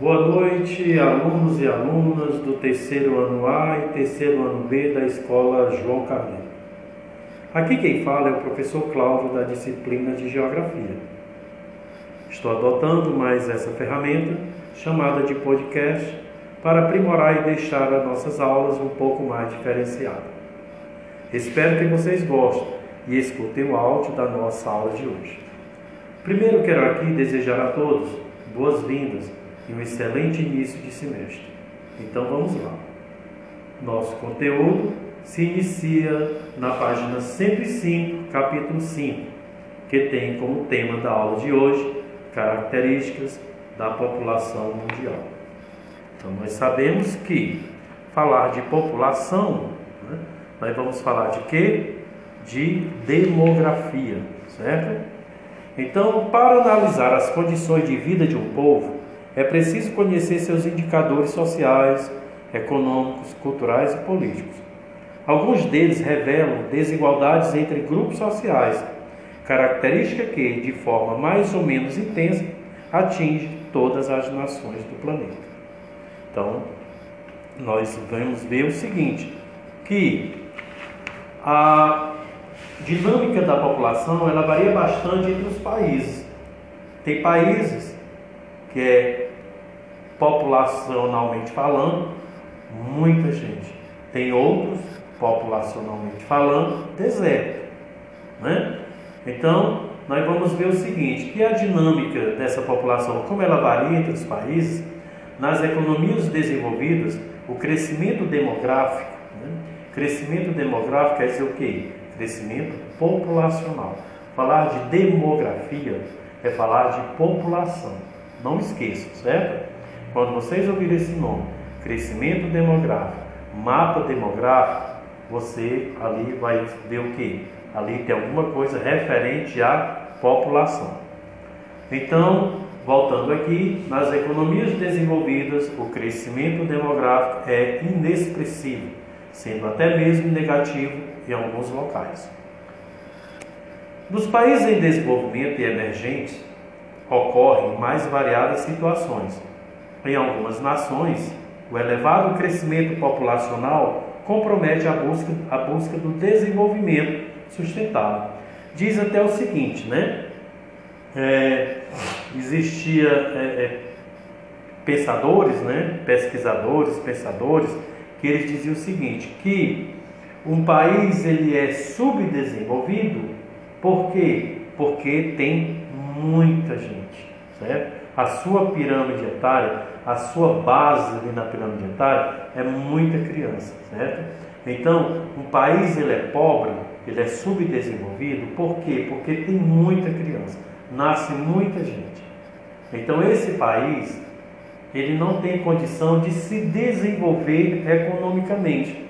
Boa noite, alunos e alunas do terceiro ano A e terceiro ano B da Escola João Carneiro. Aqui quem fala é o professor Cláudio da disciplina de Geografia. Estou adotando mais essa ferramenta, chamada de podcast, para aprimorar e deixar as nossas aulas um pouco mais diferenciadas. Espero que vocês gostem e escutem o áudio da nossa aula de hoje. Primeiro quero aqui desejar a todos boas-vindas e um excelente início de semestre. Então vamos lá. Nosso conteúdo se inicia na página 105, capítulo 5, que tem como tema da aula de hoje características da população mundial. Então nós sabemos que falar de população, né, nós vamos falar de quê? De demografia, certo? Então, para analisar as condições de vida de um povo, é preciso conhecer seus indicadores sociais, econômicos, culturais e políticos. Alguns deles revelam desigualdades entre grupos sociais, característica que, de forma mais ou menos intensa, atinge todas as nações do planeta. Então, nós vamos ver o seguinte, que a dinâmica da população ela varia bastante entre os países. Tem países que é populacionalmente falando, muita gente. Tem outros, populacionalmente falando, deserto. Né? Então, nós vamos ver o seguinte, que a dinâmica dessa população, como ela varia entre os países, nas economias desenvolvidas, o crescimento demográfico, né? crescimento demográfico quer dizer o quê? Crescimento populacional. Falar de demografia é falar de população. Não esqueçam, certo? Quando vocês ouvirem esse nome, crescimento demográfico, mapa demográfico, você ali vai ver o que? Ali tem alguma coisa referente à população. Então, voltando aqui, nas economias desenvolvidas, o crescimento demográfico é inexpressivo, sendo até mesmo negativo em alguns locais. Nos países em desenvolvimento e emergentes, ocorrem mais variadas situações. Em algumas nações, o elevado crescimento populacional compromete a busca, a busca do desenvolvimento sustentável. Diz até o seguinte, né? É, existia é, é, pensadores, né? pesquisadores, pensadores, que eles diziam o seguinte, que um país ele é subdesenvolvido por quê? Porque tem muita gente, certo? A sua pirâmide etária, a sua base ali na pirâmide etária é muita criança, certo? Então, um país ele é pobre, ele é subdesenvolvido, por quê? Porque tem muita criança, nasce muita gente. Então, esse país ele não tem condição de se desenvolver economicamente.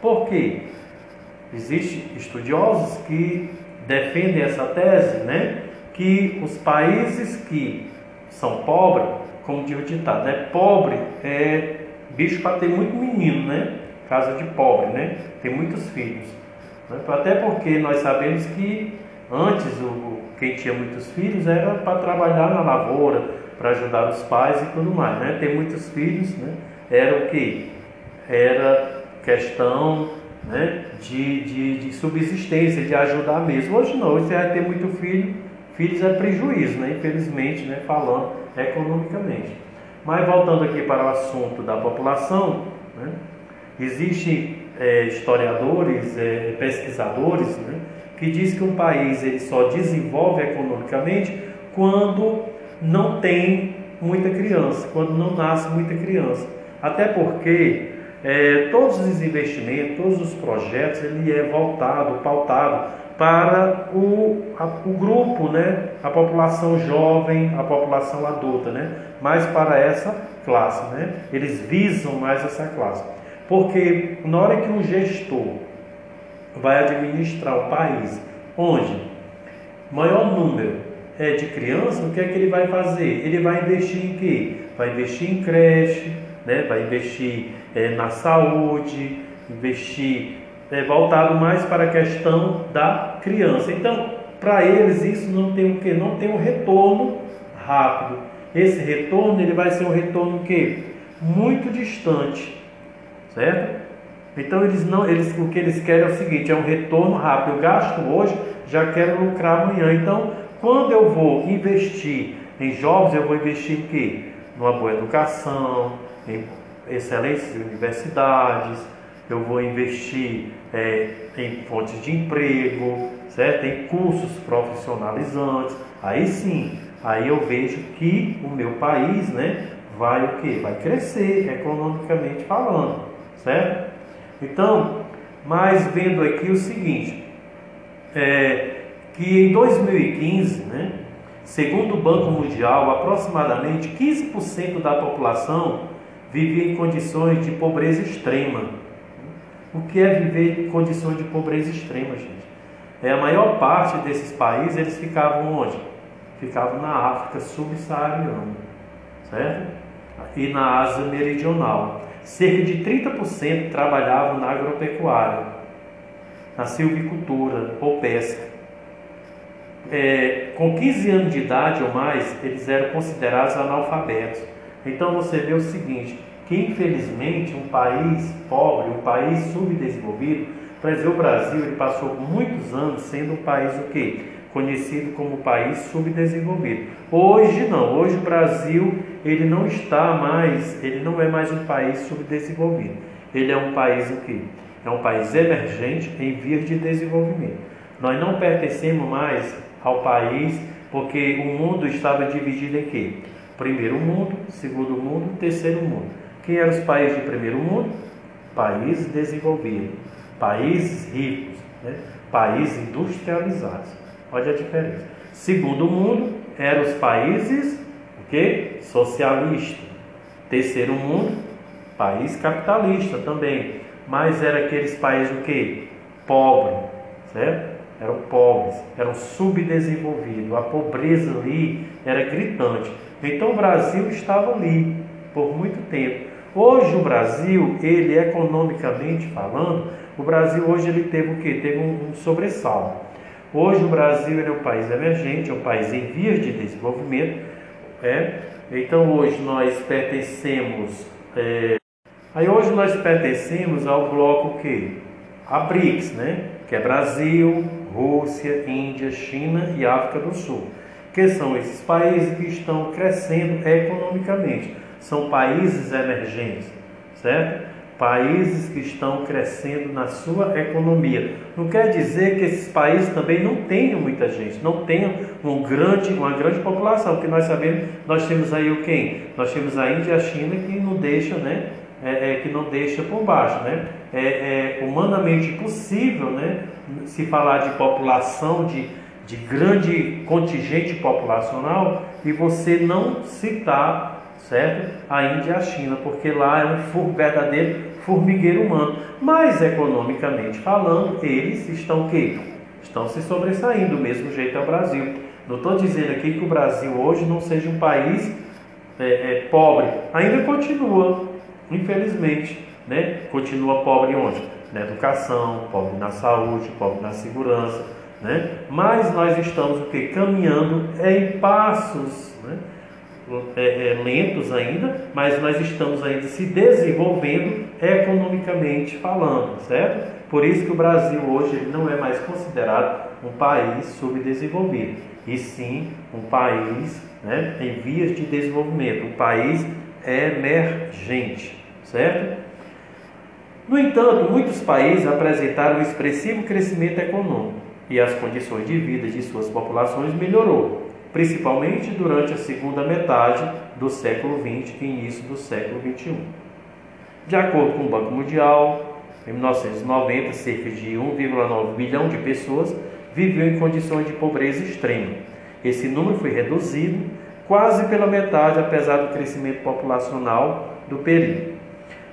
Por quê? Existem estudiosos que defendem essa tese, né? que os países que são pobres, como diz o ditado, né? Pobre é bicho para ter muito menino, né? Casa de pobre, né? Tem muitos filhos. Né? Até porque nós sabemos que antes o, quem tinha muitos filhos era para trabalhar na lavoura, para ajudar os pais e tudo mais, né? Ter muitos filhos, né? Era o que? Era questão né? de, de, de subsistência, de ajudar mesmo. Hoje não, hoje você vai ter muito filho Filhos é prejuízo, né? infelizmente, né? falando economicamente. Mas voltando aqui para o assunto da população, né? existem é, historiadores, é, pesquisadores, né? que diz que um país ele só desenvolve economicamente quando não tem muita criança, quando não nasce muita criança. Até porque é, todos os investimentos, todos os projetos, ele é voltado, pautado para o, a, o grupo, né? a população jovem, a população adulta, né? mais para essa classe. Né? Eles visam mais essa classe. Porque na hora que um gestor vai administrar um país onde maior número é de crianças, o que é que ele vai fazer? Ele vai investir em quê? Vai investir em creche, né? vai investir é, na saúde, investir é, voltado mais para a questão da criança. Então, para eles isso não tem o que? Não tem um retorno rápido. esse retorno ele vai ser um retorno que muito distante, certo? Então eles não, eles o que eles querem é o seguinte, é um retorno rápido. Eu gasto hoje, já quero lucrar amanhã. Então, quando eu vou investir em jovens, eu vou investir em quê? Numa boa educação, em excelentes universidades, eu vou investir é, em fontes de emprego, certo? em cursos profissionalizantes. Aí sim, aí eu vejo que o meu país né, vai o quê? Vai crescer economicamente falando, certo? Então, mas vendo aqui o seguinte, é, que em 2015, né, segundo o Banco Mundial, aproximadamente 15% da população vivia em condições de pobreza extrema. O que é viver em condições de pobreza extrema, gente? É a maior parte desses países eles ficavam onde? Ficavam na África subsaariana, certo? E na Ásia meridional. Cerca de 30% trabalhavam na agropecuária, na silvicultura ou pesca. É, com 15 anos de idade ou mais, eles eram considerados analfabetos. Então você vê o seguinte, que infelizmente um país pobre, um país subdesenvolvido, por exemplo, o Brasil ele passou muitos anos sendo um país o quê? Conhecido como país subdesenvolvido. Hoje não, hoje o Brasil ele não está mais, ele não é mais um país subdesenvolvido. Ele é um país o quê? É um país emergente em vias de desenvolvimento. Nós não pertencemos mais ao país porque o mundo estava dividido em quê? Primeiro mundo, segundo mundo, terceiro mundo. Quem eram os países de primeiro mundo? Países desenvolvidos, países ricos, né? países industrializados. Olha a diferença. Segundo mundo eram os países o quê? socialista. Terceiro mundo, país capitalista também. Mas era aqueles países o quê? Pobre, certo? Eram pobres, eram subdesenvolvidos. A pobreza ali era gritante. Então o Brasil estava ali por muito tempo. Hoje o Brasil, ele economicamente falando, o Brasil hoje ele teve o quê? Teve um, um sobressalto. Hoje o Brasil é um país emergente, é um país em vias de desenvolvimento. É? Então hoje nós pertencemos. É... Aí hoje nós pertencemos ao bloco que? A BRICS, né? Que é Brasil, Rússia, Índia, China e África do Sul. Que são esses países que estão crescendo economicamente. São países emergentes, certo? países que estão crescendo na sua economia. Não quer dizer que esses países também não tenham muita gente, não tenham um grande, uma grande população, porque nós sabemos, nós temos aí o quem? Nós temos a Índia e a China que não deixa, né? É, é, que não deixa por baixo, né? É, é humanamente possível, né? Se falar de população, de, de grande contingente populacional, e você não citar certo? A Índia e a China, porque lá é um verdadeiro formigueiro humano. Mas economicamente falando, eles estão que estão se sobressaindo do mesmo jeito ao Brasil. Não estou dizendo aqui que o Brasil hoje não seja um país é, é, pobre, ainda continua, infelizmente, né? Continua pobre onde? Na educação, pobre na saúde, pobre na segurança, né? Mas nós estamos o que caminhando em passos, né? É, é, lentos ainda, mas nós estamos ainda se desenvolvendo economicamente falando, certo? Por isso que o Brasil hoje não é mais considerado um país subdesenvolvido, e sim um país né, em vias de desenvolvimento, um país emergente, certo? No entanto, muitos países apresentaram um expressivo crescimento econômico e as condições de vida de suas populações melhorou principalmente durante a segunda metade do século XX e início do século XXI. De acordo com o Banco Mundial, em 1990, cerca de 1,9 bilhão de pessoas viviam em condições de pobreza extrema. Esse número foi reduzido quase pela metade, apesar do crescimento populacional do período.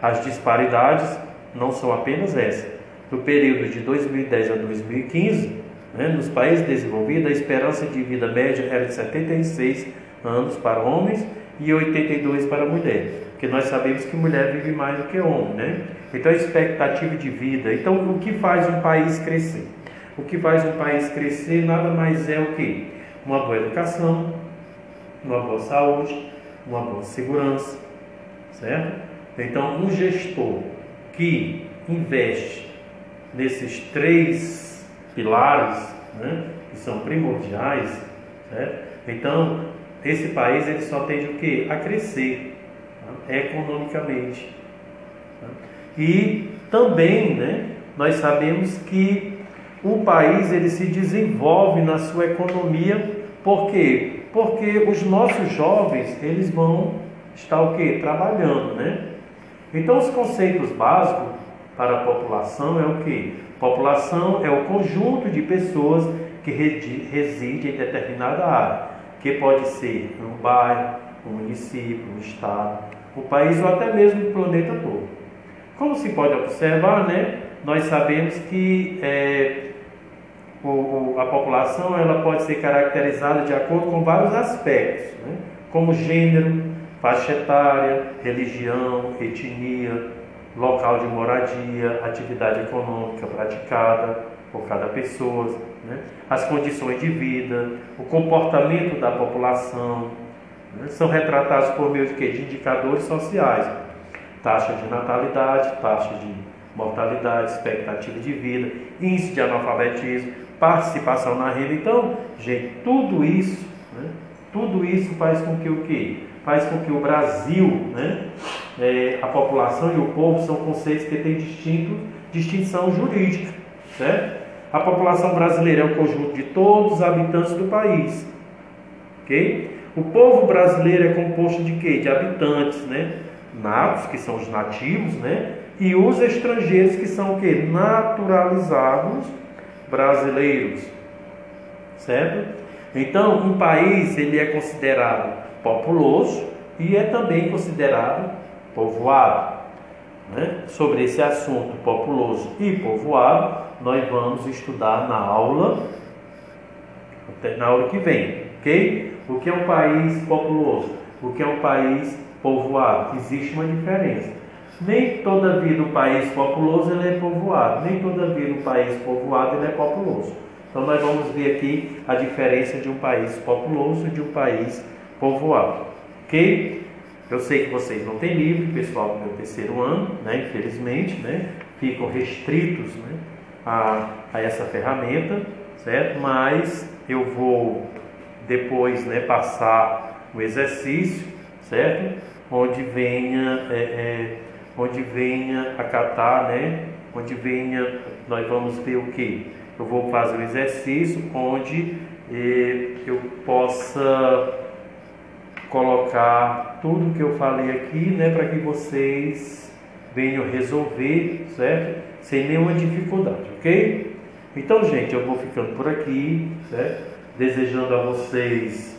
As disparidades não são apenas essas. No período de 2010 a 2015, né? Nos países desenvolvidos, a esperança de vida média era de 76 anos para homens e 82 para mulheres, porque nós sabemos que mulher vive mais do que homem, né? Então a expectativa de vida. Então o que faz um país crescer? O que faz um país crescer nada mais é o que? Uma boa educação, uma boa saúde, uma boa segurança, certo? Então, um gestor que investe nesses três pilares, né, que são primordiais, certo? Então, esse país ele só tende o que? A crescer tá? economicamente. Tá? E também, né, nós sabemos que o país ele se desenvolve na sua economia, por quê? Porque os nossos jovens, eles vão estar o quê? Trabalhando, né? Então os conceitos básicos para a população é o que? População é o conjunto de pessoas que reside em determinada área, que pode ser um bairro, um município, um estado, o país ou até mesmo o planeta todo. Como se pode observar, né, nós sabemos que é, o, a população ela pode ser caracterizada de acordo com vários aspectos, né, como gênero, faixa etária, religião, etnia, local de moradia, atividade econômica praticada por cada pessoa, né? as condições de vida, o comportamento da população, né? são retratados por meio de, de indicadores sociais, taxa de natalidade, taxa de mortalidade, expectativa de vida, índice de analfabetismo, participação na renda. Então, gente, tudo isso, né? tudo isso faz com que o quê? Faz com que o Brasil, né? É, a população e o povo são conceitos que têm distinto, distinção jurídica, certo? A população brasileira é o conjunto de todos os habitantes do país, ok? O povo brasileiro é composto de quê? De habitantes, né? Natos, que são os nativos, né? E os estrangeiros, que são o quê? Naturalizados brasileiros, certo? Então, um país ele é considerado populoso e é também considerado povoado. Né? Sobre esse assunto populoso e povoado, nós vamos estudar na aula, na aula que vem, ok? O que é um país populoso? O que é um país povoado? Existe uma diferença. Nem toda vida o país populoso ele é povoado, nem toda vida o país povoado ele é populoso. Então nós vamos ver aqui a diferença de um país populoso e de um país povoado, ok? Eu sei que vocês não têm livro, pessoal do meu terceiro ano, né? Infelizmente, né? Ficam restritos, né? A, a essa ferramenta, certo? Mas eu vou depois, né? Passar o exercício, certo? Onde venha, é, é, onde venha acatar, né? Onde venha, nós vamos ver o que? Eu vou fazer o exercício onde eh, eu possa colocar tudo que eu falei aqui, né, para que vocês venham resolver, certo? Sem nenhuma dificuldade, ok? Então, gente, eu vou ficando por aqui, certo? Desejando a vocês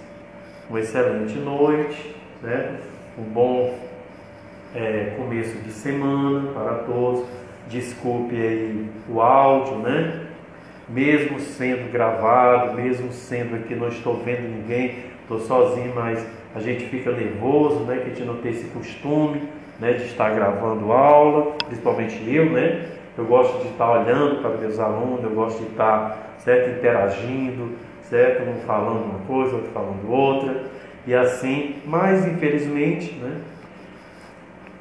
uma excelente noite, certo? Um bom é, começo de semana para todos. Desculpe aí o áudio, né? Mesmo sendo gravado, mesmo sendo que não estou vendo ninguém, estou sozinho, mas a gente fica nervoso, né? Que a gente não tem esse costume, né? De estar gravando aula, principalmente eu, né? Eu gosto de estar olhando para meus alunos, eu gosto de estar, certo, interagindo, certo, um falando uma coisa, outro falando outra, e assim, mas infelizmente, né?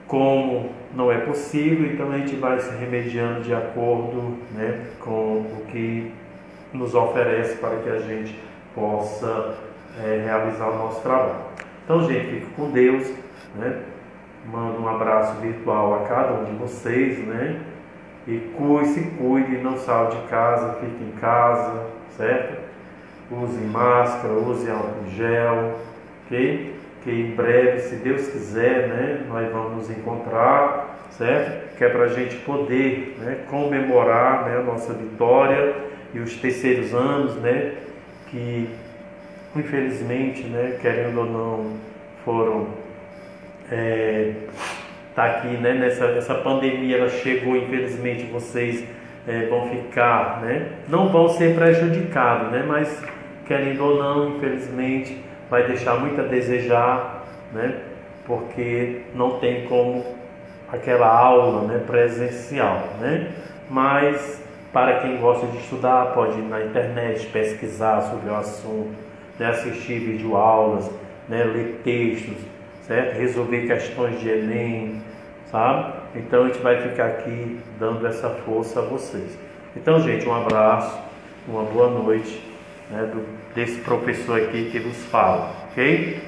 Como não é possível, então a gente vai se remediando de acordo, né, com o que nos oferece para que a gente possa é, realizar o nosso trabalho. Então, gente, fico com Deus, né? Mando um abraço virtual a cada um de vocês, né? E cuide, se cuide, não saia de casa, fique em casa, certo? Use máscara, use álcool gel, ok? Que em breve, se Deus quiser, né? Nós vamos nos encontrar, certo? Que é para a gente poder né, comemorar né, a nossa vitória e os terceiros anos, né? Que infelizmente, né, querendo ou não, foram é, tá aqui, né, nessa essa pandemia ela chegou, infelizmente vocês é, vão ficar, né, não vão ser prejudicados, né, mas querendo ou não, infelizmente vai deixar muito a desejar, né, porque não tem como aquela aula, né, presencial, né, mas para quem gosta de estudar pode ir na internet pesquisar sobre o assunto né, assistir videoaulas né, ler textos, certo? Resolver questões de Enem, sabe? Então a gente vai ficar aqui dando essa força a vocês. Então, gente, um abraço, uma boa noite né, do, desse professor aqui que nos fala, ok?